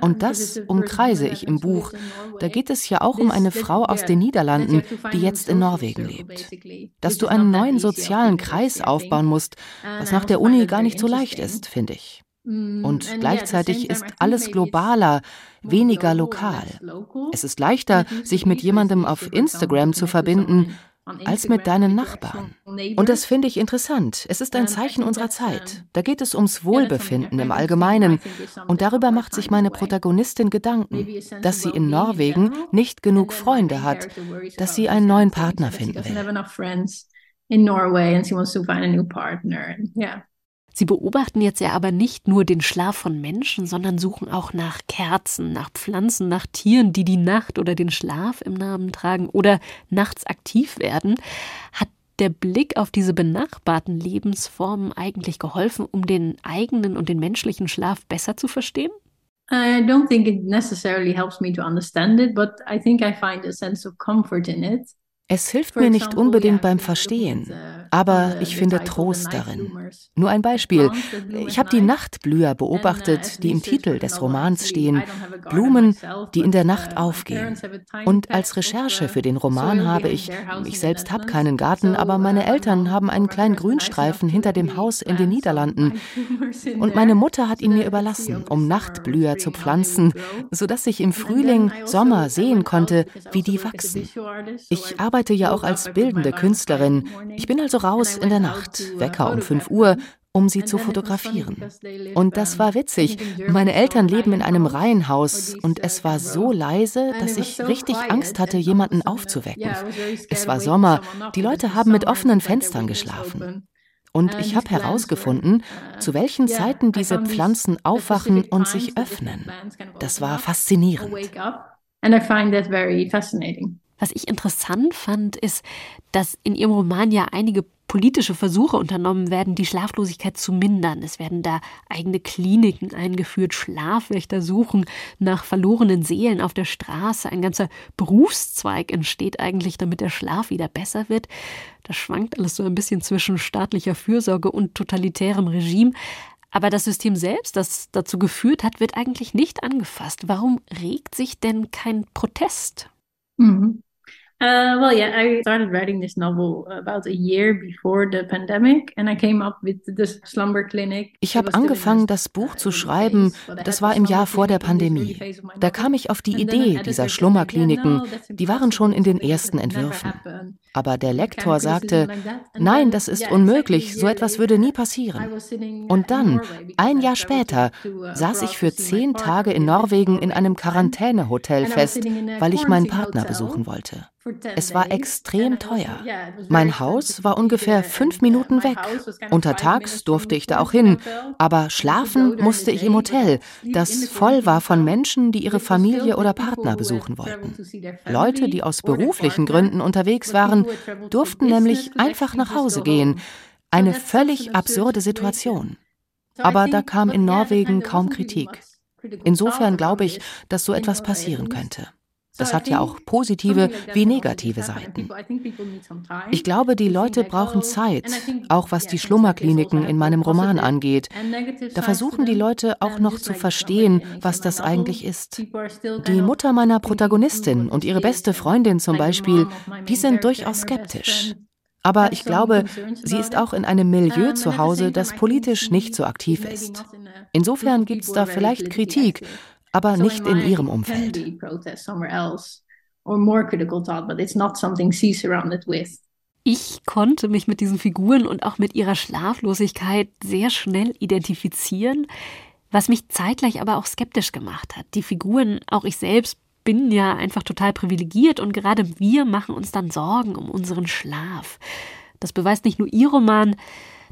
Und das umkreise ich im Buch. Da geht es ja auch um eine Frau aus den Niederlanden, die jetzt in Norwegen lebt. Dass du einen neuen sozialen Kreis aufbauen musst, was nach der Uni gar nicht so leicht ist, finde ich. Mm, Und gleichzeitig ist alles globaler, weniger lokal. Es ist leichter, sich mit jemandem auf Instagram zu verbinden, als mit deinen Nachbarn. Und das finde ich interessant. Es ist ein Zeichen unserer Zeit. Da geht es ums Wohlbefinden im Allgemeinen. Und darüber macht sich meine Protagonistin Gedanken, dass sie in Norwegen nicht genug Freunde hat, dass sie einen neuen Partner finden will. Sie beobachten jetzt ja aber nicht nur den Schlaf von Menschen, sondern suchen auch nach Kerzen, nach Pflanzen, nach Tieren, die die Nacht oder den Schlaf im Namen tragen oder nachts aktiv werden. Hat der Blick auf diese benachbarten Lebensformen eigentlich geholfen, um den eigenen und den menschlichen Schlaf besser zu verstehen? I don't think it necessarily helps me to understand it, but I think I find a sense of comfort in it. Es hilft mir nicht unbedingt beim Verstehen, aber ich finde Trost darin. Nur ein Beispiel. Ich habe die Nachtblüher beobachtet, die im Titel des Romans stehen. Blumen, die in der Nacht aufgehen. Und als Recherche für den Roman habe ich, ich selbst habe keinen Garten, aber meine Eltern haben einen kleinen Grünstreifen hinter dem Haus in den Niederlanden. Und meine Mutter hat ihn mir überlassen, um Nachtblüher zu pflanzen, sodass ich im Frühling, Sommer sehen konnte, wie die wachsen. Ich arbeite arbeite ja auch als bildende Künstlerin. Ich bin also raus in der Nacht, Wecker um 5 Uhr, um sie zu fotografieren. Und das war witzig. Meine Eltern leben in einem Reihenhaus und es war so leise, dass ich richtig Angst hatte, jemanden aufzuwecken. Es war Sommer, die Leute haben mit offenen Fenstern geschlafen. Und ich habe herausgefunden, zu welchen Zeiten diese Pflanzen aufwachen und sich öffnen. Das war faszinierend. And I find that very fascinating. Was ich interessant fand, ist, dass in ihrem Roman ja einige politische Versuche unternommen werden, die Schlaflosigkeit zu mindern. Es werden da eigene Kliniken eingeführt, Schlafwächter suchen nach verlorenen Seelen auf der Straße. Ein ganzer Berufszweig entsteht eigentlich, damit der Schlaf wieder besser wird. Das schwankt alles so ein bisschen zwischen staatlicher Fürsorge und totalitärem Regime. Aber das System selbst, das dazu geführt hat, wird eigentlich nicht angefasst. Warum regt sich denn kein Protest? Mhm. Uh, well, yeah, I started writing this novel about a year before the pandemic, and I came up with the slumber clinic. Ich habe angefangen, das Buch zu schreiben. Das war im Jahr vor der Pandemie. Da kam ich auf die Idee dieser Schlummerkliniken. Die waren schon in den ersten Entwürfen. Aber der Lektor sagte, nein, das ist unmöglich, so etwas würde nie passieren. Und dann, ein Jahr später, saß ich für zehn Tage in Norwegen in einem Quarantänehotel fest, weil ich meinen Partner besuchen wollte. Es war extrem teuer. Mein Haus war ungefähr fünf Minuten weg. Untertags durfte ich da auch hin, aber schlafen musste ich im Hotel, das voll war von Menschen, die ihre Familie oder Partner besuchen wollten. Leute, die aus beruflichen Gründen unterwegs waren, durften nämlich einfach nach Hause gehen. Eine völlig absurde Situation. Aber da kam in Norwegen kaum Kritik. Insofern glaube ich, dass so etwas passieren könnte. Das hat ja auch positive wie negative Seiten. Ich glaube, die Leute brauchen Zeit, auch was die Schlummerkliniken in meinem Roman angeht. Da versuchen die Leute auch noch zu verstehen, was das eigentlich ist. Die Mutter meiner Protagonistin und ihre beste Freundin zum Beispiel, die sind durchaus skeptisch. Aber ich glaube, sie ist auch in einem Milieu zu Hause, das politisch nicht so aktiv ist. Insofern gibt es da vielleicht Kritik, aber nicht in ihrem Umfeld. Ich konnte mich mit diesen Figuren und auch mit ihrer Schlaflosigkeit sehr schnell identifizieren, was mich zeitgleich aber auch skeptisch gemacht hat. Die Figuren, auch ich selbst, bin ja einfach total privilegiert und gerade wir machen uns dann Sorgen um unseren Schlaf. Das beweist nicht nur ihr Roman,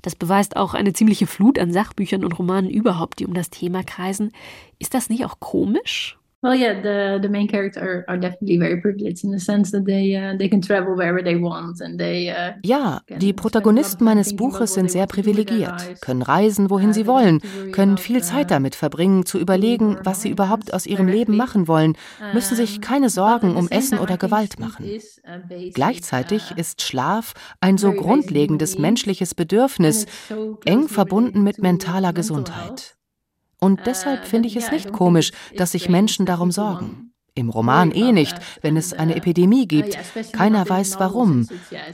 das beweist auch eine ziemliche Flut an Sachbüchern und Romanen überhaupt, die um das Thema kreisen. Ist das nicht auch komisch? Well, yeah, the the main characters are, are definitely very privileged in the sense that they uh, they can travel wherever they want and they. Uh, ja, die Protagonisten meines Buches sind sehr privilegiert, können reisen, wohin sie wollen, können viel Zeit damit verbringen, zu überlegen, was sie überhaupt aus ihrem Leben machen wollen, müssen sich keine Sorgen um Essen oder Gewalt machen. Gleichzeitig ist Schlaf ein so grundlegendes menschliches Bedürfnis, eng verbunden mit mentaler Gesundheit. Und deshalb äh, finde ich es nicht komisch, dass sich Menschen darum sorgen. Im Roman eh nicht, wenn es eine Epidemie gibt. Keiner weiß warum.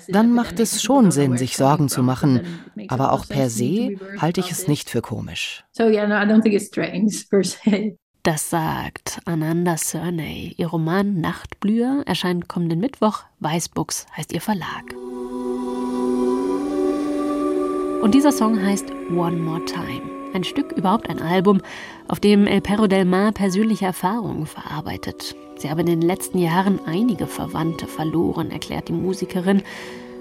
Dann macht es schon Sinn, sich Sorgen zu machen. Aber auch per se halte ich es nicht für komisch. <laughs> Das sagt Ananda Sernay. Ihr Roman Nachtblüher erscheint kommenden Mittwoch. Weißbuchs heißt ihr Verlag. Und dieser Song heißt One More Time. Ein Stück, überhaupt ein Album, auf dem El Perro del Mar persönliche Erfahrungen verarbeitet. Sie habe in den letzten Jahren einige Verwandte verloren, erklärt die Musikerin,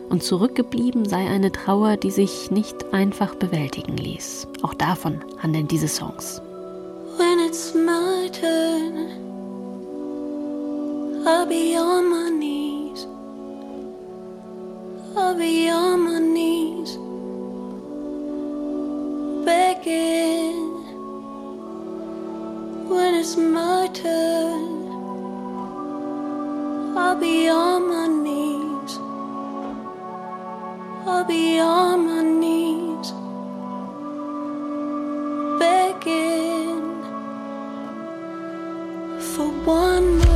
und zurückgeblieben sei eine Trauer, die sich nicht einfach bewältigen ließ. Auch davon handeln diese Songs. When it's my turn, I'll be on my knees. I'll be on my knees. begging when it's my turn. I'll be on my knees. I'll be on my knees. Begging for one more.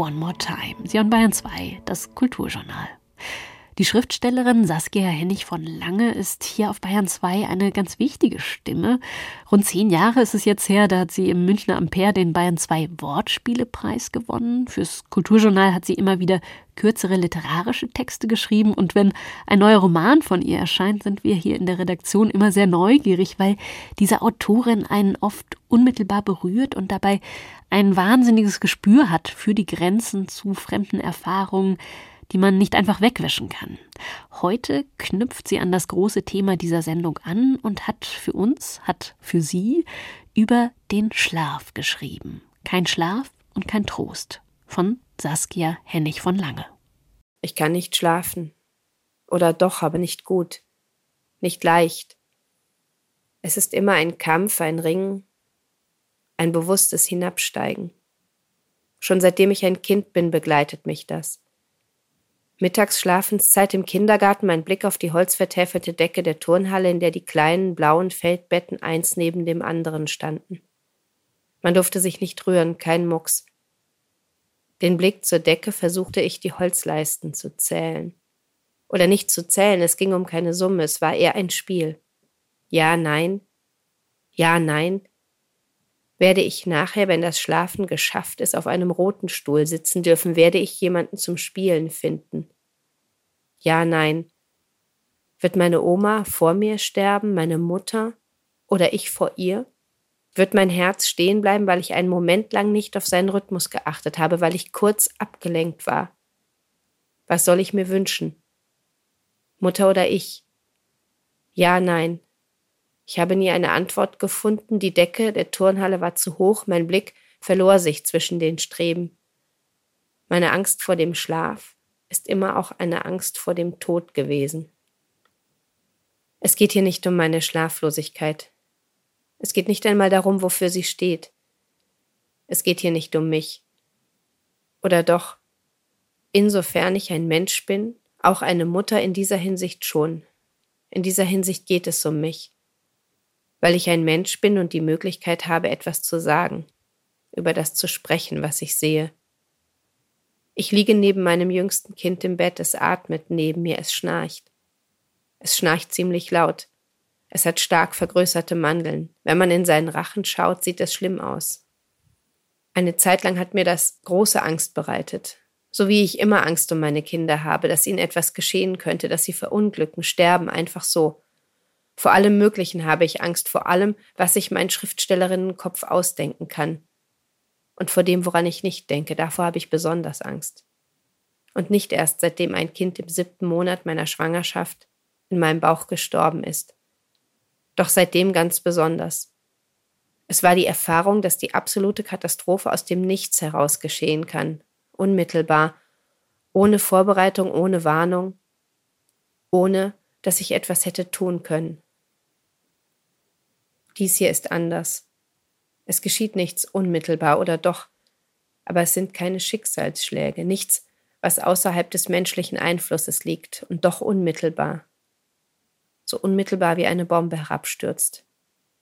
One More Time. Sie hören Bayern 2, das Kulturjournal. Die Schriftstellerin Saskia Hennig von Lange ist hier auf Bayern 2 eine ganz wichtige Stimme. Rund zehn Jahre ist es jetzt her, da hat sie im Münchner Ampere den Bayern 2 Wortspielepreis gewonnen. Fürs Kulturjournal hat sie immer wieder kürzere literarische Texte geschrieben und wenn ein neuer Roman von ihr erscheint, sind wir hier in der Redaktion immer sehr neugierig, weil diese Autorin einen oft unmittelbar berührt und dabei ein wahnsinniges Gespür hat für die Grenzen zu fremden Erfahrungen, die man nicht einfach wegwischen kann. Heute knüpft sie an das große Thema dieser Sendung an und hat für uns, hat für sie über den Schlaf geschrieben. Kein Schlaf und kein Trost von Saskia Hennig von Lange. Ich kann nicht schlafen. Oder doch, aber nicht gut. Nicht leicht. Es ist immer ein Kampf, ein Ringen, ein bewusstes Hinabsteigen. Schon seitdem ich ein Kind bin, begleitet mich das. Mittagsschlafenszeit im Kindergarten, mein Blick auf die holzvertäfelte Decke der Turnhalle, in der die kleinen blauen Feldbetten eins neben dem anderen standen. Man durfte sich nicht rühren, kein Mucks. Den Blick zur Decke versuchte ich, die Holzleisten zu zählen. Oder nicht zu zählen, es ging um keine Summe, es war eher ein Spiel. Ja, nein. Ja, nein. Werde ich nachher, wenn das Schlafen geschafft ist, auf einem roten Stuhl sitzen dürfen, werde ich jemanden zum Spielen finden. Ja, nein. Wird meine Oma vor mir sterben, meine Mutter oder ich vor ihr? Wird mein Herz stehen bleiben, weil ich einen Moment lang nicht auf seinen Rhythmus geachtet habe, weil ich kurz abgelenkt war? Was soll ich mir wünschen? Mutter oder ich? Ja, nein. Ich habe nie eine Antwort gefunden, die Decke der Turnhalle war zu hoch, mein Blick verlor sich zwischen den Streben. Meine Angst vor dem Schlaf ist immer auch eine Angst vor dem Tod gewesen. Es geht hier nicht um meine Schlaflosigkeit. Es geht nicht einmal darum, wofür sie steht. Es geht hier nicht um mich. Oder doch, insofern ich ein Mensch bin, auch eine Mutter in dieser Hinsicht schon. In dieser Hinsicht geht es um mich weil ich ein Mensch bin und die Möglichkeit habe, etwas zu sagen, über das zu sprechen, was ich sehe. Ich liege neben meinem jüngsten Kind im Bett, es atmet neben mir, es schnarcht. Es schnarcht ziemlich laut. Es hat stark vergrößerte Mandeln. Wenn man in seinen Rachen schaut, sieht es schlimm aus. Eine Zeit lang hat mir das große Angst bereitet. So wie ich immer Angst um meine Kinder habe, dass ihnen etwas geschehen könnte, dass sie verunglücken, sterben, einfach so. Vor allem Möglichen habe ich Angst, vor allem, was sich mein Schriftstellerinnenkopf ausdenken kann. und vor dem, woran ich nicht denke, davor habe ich besonders Angst. Und nicht erst seitdem ein Kind im siebten Monat meiner Schwangerschaft in meinem Bauch gestorben ist. Doch seitdem ganz besonders. Es war die Erfahrung, dass die absolute Katastrophe aus dem Nichts heraus geschehen kann, unmittelbar, ohne Vorbereitung, ohne Warnung, ohne dass ich etwas hätte tun können. Dies hier ist anders. Es geschieht nichts unmittelbar oder doch, aber es sind keine Schicksalsschläge, nichts, was außerhalb des menschlichen Einflusses liegt und doch unmittelbar. So unmittelbar wie eine Bombe herabstürzt,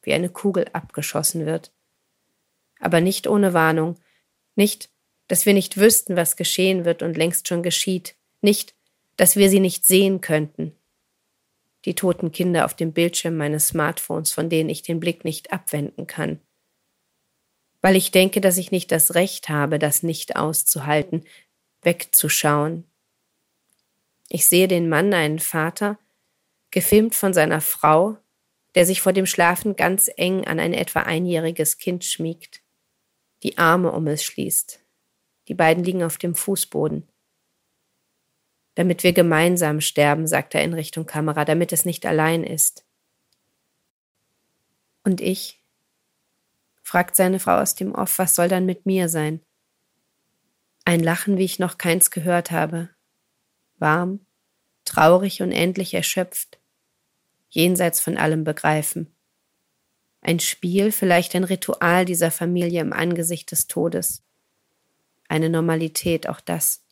wie eine Kugel abgeschossen wird. Aber nicht ohne Warnung, nicht, dass wir nicht wüssten, was geschehen wird und längst schon geschieht, nicht, dass wir sie nicht sehen könnten. Die toten Kinder auf dem Bildschirm meines Smartphones, von denen ich den Blick nicht abwenden kann weil ich denke, dass ich nicht das Recht habe, das nicht auszuhalten, wegzuschauen. Ich sehe den Mann, einen Vater, gefilmt von seiner Frau, der sich vor dem Schlafen ganz eng an ein etwa einjähriges Kind schmiegt, die Arme um es schließt. Die beiden liegen auf dem Fußboden. Damit wir gemeinsam sterben, sagt er in Richtung Kamera, damit es nicht allein ist. Und ich, fragt seine Frau aus dem Off, was soll dann mit mir sein? Ein Lachen, wie ich noch keins gehört habe. Warm, traurig und endlich erschöpft, jenseits von allem Begreifen. Ein Spiel, vielleicht ein Ritual dieser Familie im Angesicht des Todes. Eine Normalität, auch das.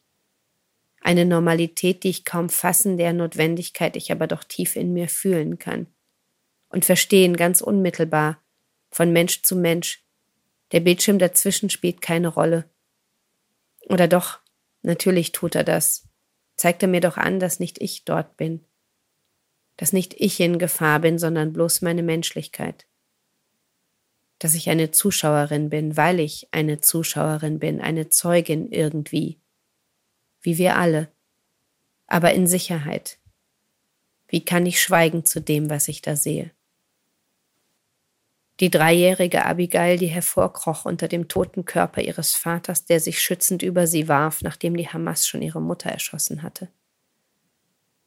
Eine Normalität, die ich kaum fassen, der Notwendigkeit ich aber doch tief in mir fühlen kann. Und verstehen ganz unmittelbar, von Mensch zu Mensch. Der Bildschirm dazwischen spielt keine Rolle. Oder doch, natürlich tut er das. Zeigt er mir doch an, dass nicht ich dort bin. Dass nicht ich in Gefahr bin, sondern bloß meine Menschlichkeit. Dass ich eine Zuschauerin bin, weil ich eine Zuschauerin bin, eine Zeugin irgendwie. Wie wir alle. Aber in Sicherheit. Wie kann ich schweigen zu dem, was ich da sehe? Die dreijährige Abigail, die hervorkroch unter dem toten Körper ihres Vaters, der sich schützend über sie warf, nachdem die Hamas schon ihre Mutter erschossen hatte.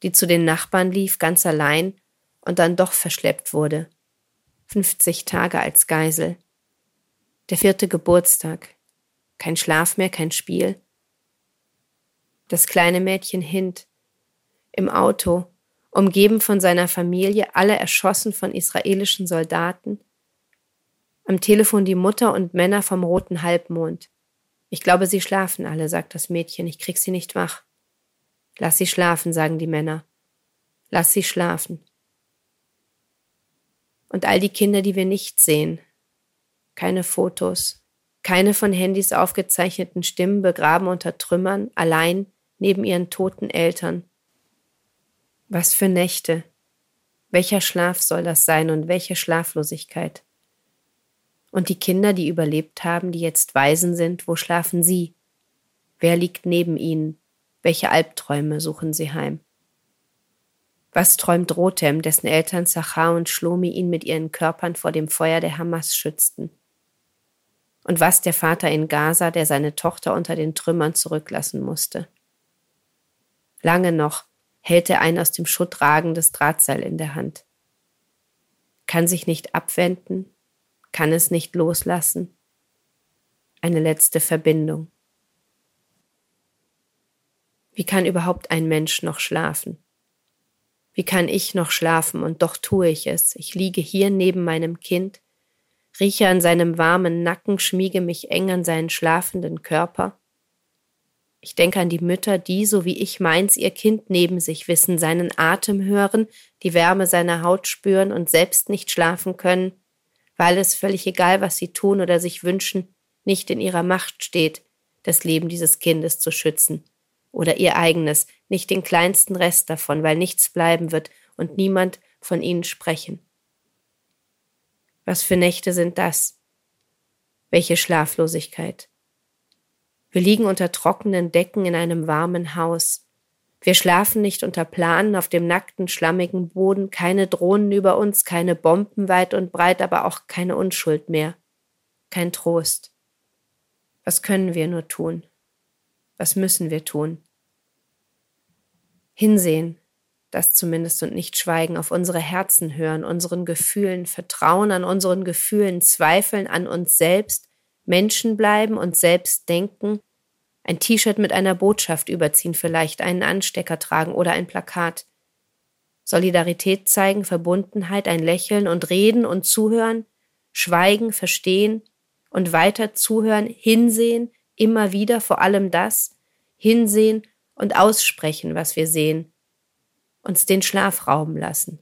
Die zu den Nachbarn lief, ganz allein, und dann doch verschleppt wurde. 50 Tage als Geisel. Der vierte Geburtstag. Kein Schlaf mehr, kein Spiel. Das kleine Mädchen Hind. Im Auto, umgeben von seiner Familie, alle erschossen von israelischen Soldaten, am Telefon die Mutter und Männer vom roten Halbmond. Ich glaube, sie schlafen alle, sagt das Mädchen. Ich krieg sie nicht wach. Lass sie schlafen, sagen die Männer. Lass sie schlafen. Und all die Kinder, die wir nicht sehen. Keine Fotos, keine von Handys aufgezeichneten Stimmen begraben unter Trümmern, allein neben ihren toten Eltern. Was für Nächte. Welcher Schlaf soll das sein und welche Schlaflosigkeit? Und die Kinder, die überlebt haben, die jetzt Waisen sind, wo schlafen sie? Wer liegt neben ihnen? Welche Albträume suchen sie heim? Was träumt Rotem, dessen Eltern Zachar und Shlomi ihn mit ihren Körpern vor dem Feuer der Hamas schützten? Und was der Vater in Gaza, der seine Tochter unter den Trümmern zurücklassen musste? Lange noch hält er ein aus dem Schutt ragendes Drahtseil in der Hand. Kann sich nicht abwenden, kann es nicht loslassen. Eine letzte Verbindung. Wie kann überhaupt ein Mensch noch schlafen? Wie kann ich noch schlafen und doch tue ich es? Ich liege hier neben meinem Kind, rieche an seinem warmen Nacken, schmiege mich eng an seinen schlafenden Körper. Ich denke an die Mütter, die, so wie ich meins, ihr Kind neben sich wissen, seinen Atem hören, die Wärme seiner Haut spüren und selbst nicht schlafen können, weil es völlig egal, was sie tun oder sich wünschen, nicht in ihrer Macht steht, das Leben dieses Kindes zu schützen oder ihr eigenes, nicht den kleinsten Rest davon, weil nichts bleiben wird und niemand von ihnen sprechen. Was für Nächte sind das? Welche Schlaflosigkeit? Wir liegen unter trockenen Decken in einem warmen Haus. Wir schlafen nicht unter Planen auf dem nackten, schlammigen Boden, keine Drohnen über uns, keine Bomben weit und breit, aber auch keine Unschuld mehr, kein Trost. Was können wir nur tun? Was müssen wir tun? Hinsehen, das zumindest und nicht schweigen, auf unsere Herzen hören, unseren Gefühlen vertrauen, an unseren Gefühlen zweifeln, an uns selbst, Menschen bleiben, uns selbst denken, ein T-Shirt mit einer Botschaft überziehen vielleicht, einen Anstecker tragen oder ein Plakat. Solidarität zeigen, Verbundenheit, ein Lächeln und reden und zuhören, schweigen, verstehen und weiter zuhören, hinsehen, immer wieder vor allem das, hinsehen und aussprechen, was wir sehen, uns den Schlaf rauben lassen.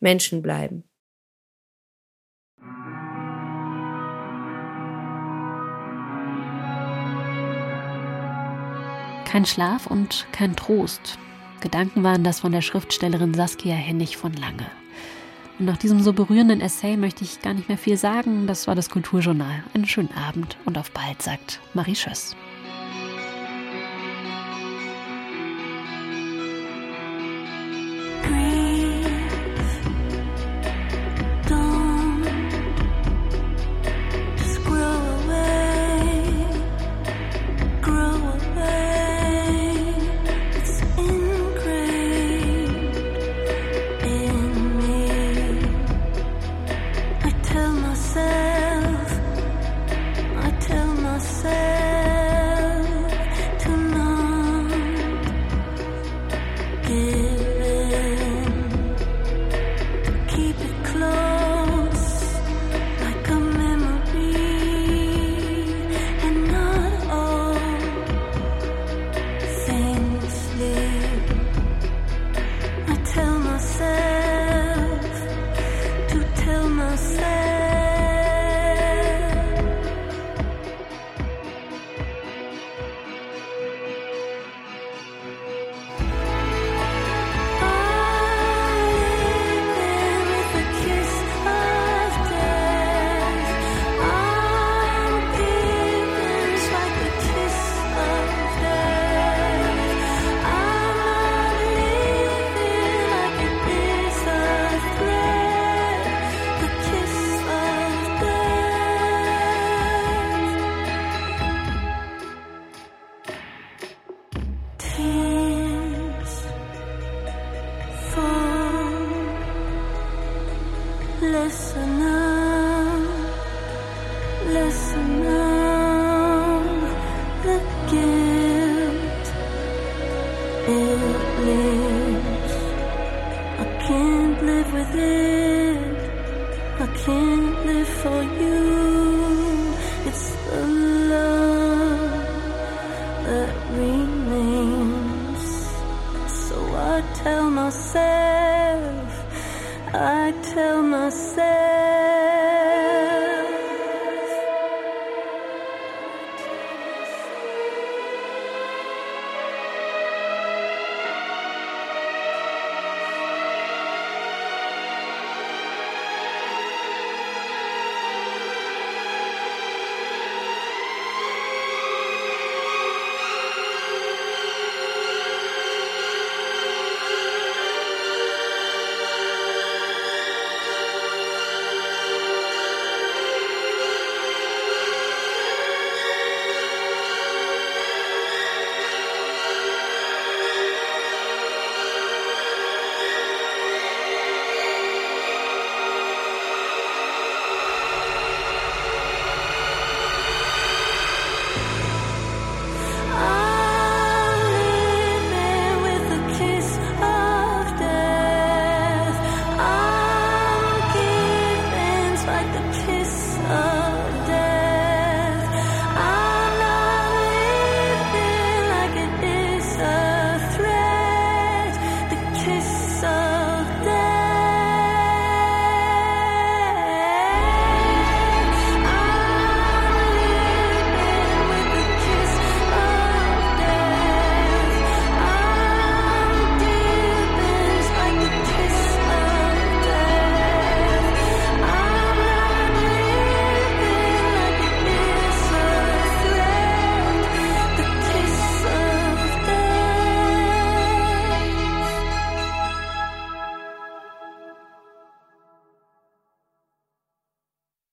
Menschen bleiben. Kein Schlaf und kein Trost. Gedanken waren das von der Schriftstellerin Saskia Hennig von Lange. Und nach diesem so berührenden Essay möchte ich gar nicht mehr viel sagen. Das war das Kulturjournal. Einen schönen Abend und auf bald, sagt Marie Schöss.